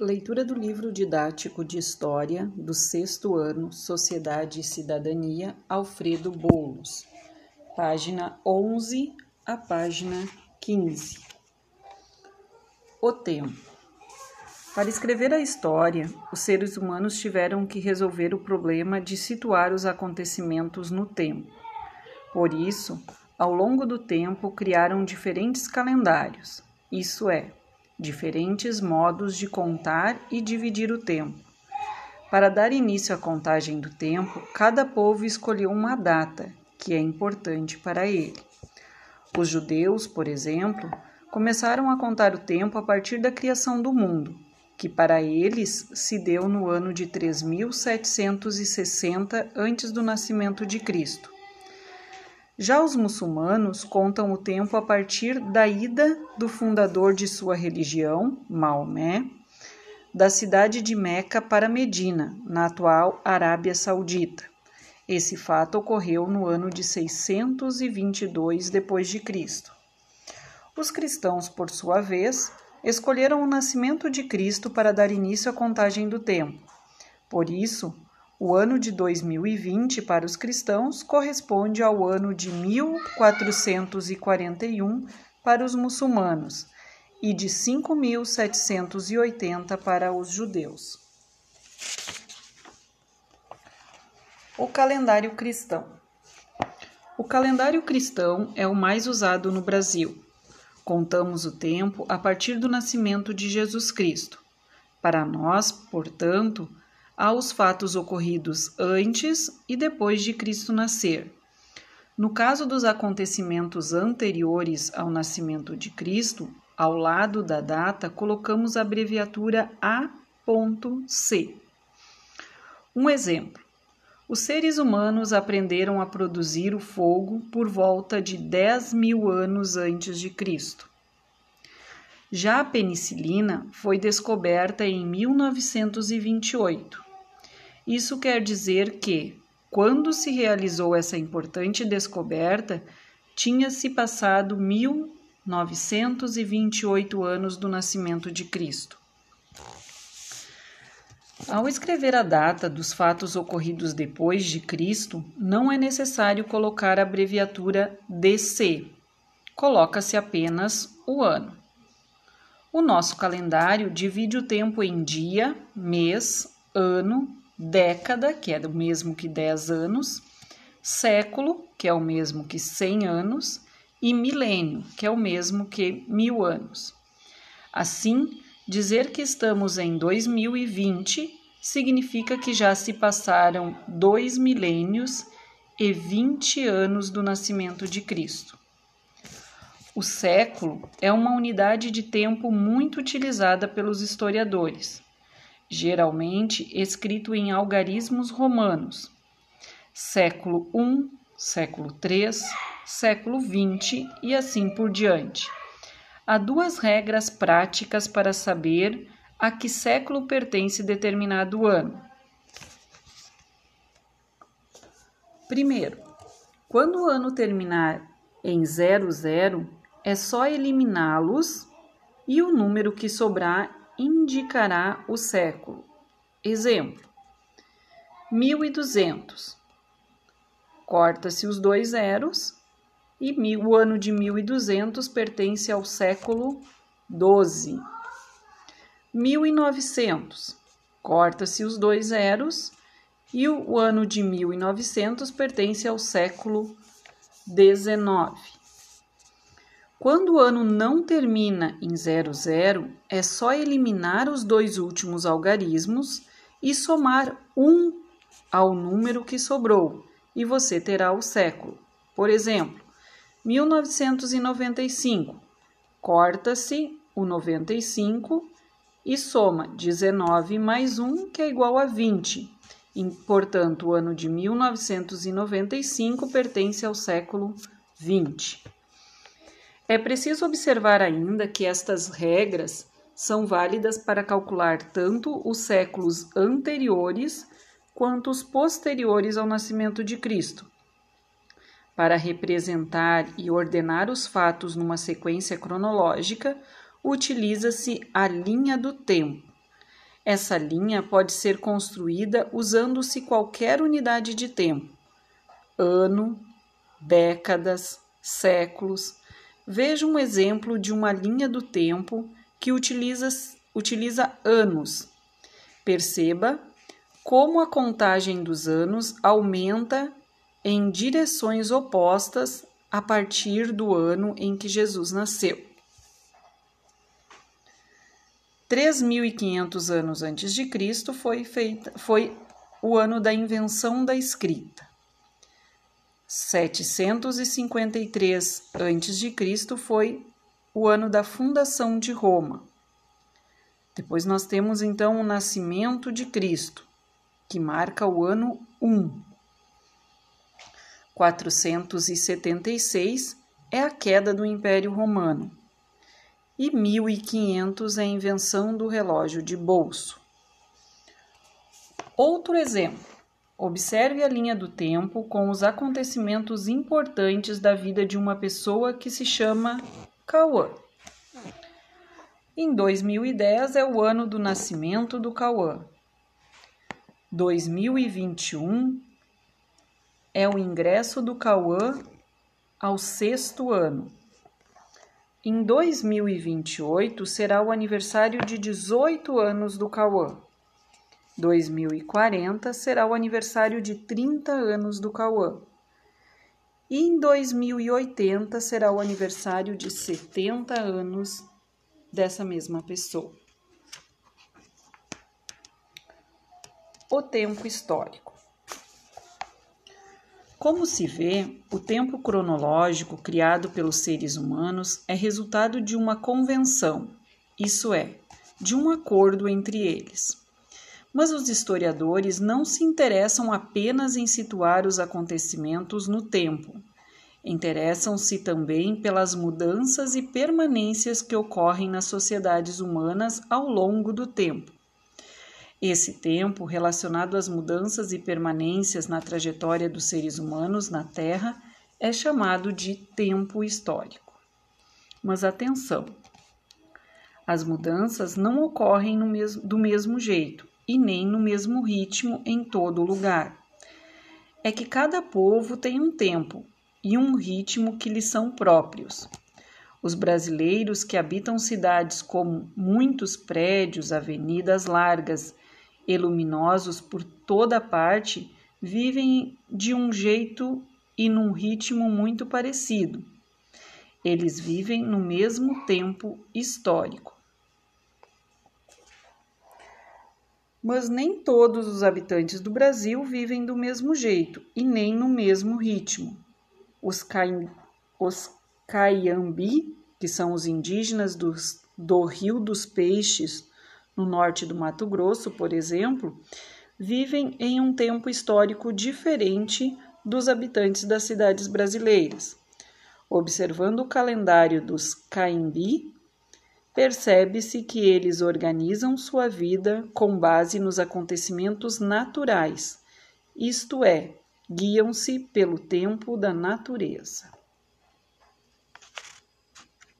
Leitura do livro didático de História do sexto ano, Sociedade e Cidadania, Alfredo Boulos, página 11 a página 15. O tempo. Para escrever a história, os seres humanos tiveram que resolver o problema de situar os acontecimentos no tempo. Por isso, ao longo do tempo, criaram diferentes calendários, isso é, diferentes modos de contar e dividir o tempo. Para dar início à contagem do tempo, cada povo escolheu uma data que é importante para ele. Os judeus, por exemplo, começaram a contar o tempo a partir da criação do mundo, que para eles se deu no ano de 3760 antes do nascimento de Cristo. Já os muçulmanos contam o tempo a partir da ida do fundador de sua religião, Maomé, da cidade de Meca para Medina, na atual Arábia Saudita. Esse fato ocorreu no ano de 622 d.C. Os cristãos, por sua vez, escolheram o nascimento de Cristo para dar início à contagem do tempo. Por isso, o ano de 2020 para os cristãos corresponde ao ano de 1441 para os muçulmanos e de 5780 para os judeus. O calendário cristão. O calendário cristão é o mais usado no Brasil. Contamos o tempo a partir do nascimento de Jesus Cristo. Para nós, portanto, aos fatos ocorridos antes e depois de Cristo nascer. No caso dos acontecimentos anteriores ao nascimento de Cristo, ao lado da data colocamos a abreviatura A.C. Um exemplo: os seres humanos aprenderam a produzir o fogo por volta de 10 mil anos antes de Cristo. Já a penicilina foi descoberta em 1928. Isso quer dizer que, quando se realizou essa importante descoberta, tinha-se passado 1928 anos do nascimento de Cristo. Ao escrever a data dos fatos ocorridos depois de Cristo, não é necessário colocar a abreviatura DC. Coloca-se apenas o ano. O nosso calendário divide o tempo em dia, mês, ano, década, que é o mesmo que 10 anos, século, que é o mesmo que 100 anos, e milênio, que é o mesmo que mil anos. Assim, dizer que estamos em 2020 significa que já se passaram dois milênios e 20 anos do nascimento de Cristo. O século é uma unidade de tempo muito utilizada pelos historiadores geralmente escrito em algarismos romanos, século I, século III, século XX e assim por diante. Há duas regras práticas para saber a que século pertence determinado ano. Primeiro, quando o ano terminar em 00, é só eliminá-los e o número que sobrar indicará o século. Exemplo: 1200. Corta-se os dois zeros e o ano de 1200 pertence ao século 12. 1900. Corta-se os dois zeros e o, o ano de 1900 pertence ao século 19. Quando o ano não termina em 00, é só eliminar os dois últimos algarismos e somar um ao número que sobrou, e você terá o século. Por exemplo, 1995. Corta-se o 95 e soma 19 mais 1, que é igual a 20. E, portanto, o ano de 1995 pertence ao século 20. É preciso observar ainda que estas regras são válidas para calcular tanto os séculos anteriores quanto os posteriores ao nascimento de Cristo. Para representar e ordenar os fatos numa sequência cronológica, utiliza-se a linha do tempo. Essa linha pode ser construída usando-se qualquer unidade de tempo: ano, décadas, séculos. Veja um exemplo de uma linha do tempo que utiliza, utiliza anos. Perceba como a contagem dos anos aumenta em direções opostas a partir do ano em que Jesus nasceu. 3.500 anos antes de Cristo foi, feita, foi o ano da invenção da escrita. 753 antes de Cristo foi o ano da fundação de Roma. Depois nós temos então o nascimento de Cristo, que marca o ano 1. 476 é a queda do Império Romano e 1500 é a invenção do relógio de bolso. Outro exemplo. Observe a linha do tempo com os acontecimentos importantes da vida de uma pessoa que se chama Cauã. Em 2010 é o ano do nascimento do Cauã. 2021 é o ingresso do Cauã ao sexto ano. Em 2028 será o aniversário de 18 anos do Cauã. 2040 será o aniversário de 30 anos do Cauã. E em 2080 será o aniversário de 70 anos dessa mesma pessoa. O tempo histórico. Como se vê, o tempo cronológico criado pelos seres humanos é resultado de uma convenção, isso é, de um acordo entre eles. Mas os historiadores não se interessam apenas em situar os acontecimentos no tempo. Interessam-se também pelas mudanças e permanências que ocorrem nas sociedades humanas ao longo do tempo esse tempo, relacionado às mudanças e permanências na trajetória dos seres humanos na Terra, é chamado de tempo histórico. Mas atenção! As mudanças não ocorrem do mesmo jeito e nem no mesmo ritmo em todo lugar. É que cada povo tem um tempo e um ritmo que lhes são próprios. Os brasileiros que habitam cidades com muitos prédios, avenidas largas e luminosos por toda parte vivem de um jeito e num ritmo muito parecido. Eles vivem no mesmo tempo histórico. Mas nem todos os habitantes do Brasil vivem do mesmo jeito e nem no mesmo ritmo. Os, cai, os Caiambi, que são os indígenas dos, do Rio dos Peixes, no norte do Mato Grosso, por exemplo, vivem em um tempo histórico diferente dos habitantes das cidades brasileiras. Observando o calendário dos Caimbi, percebe-se que eles organizam sua vida com base nos acontecimentos naturais, isto é, guiam-se pelo tempo da natureza.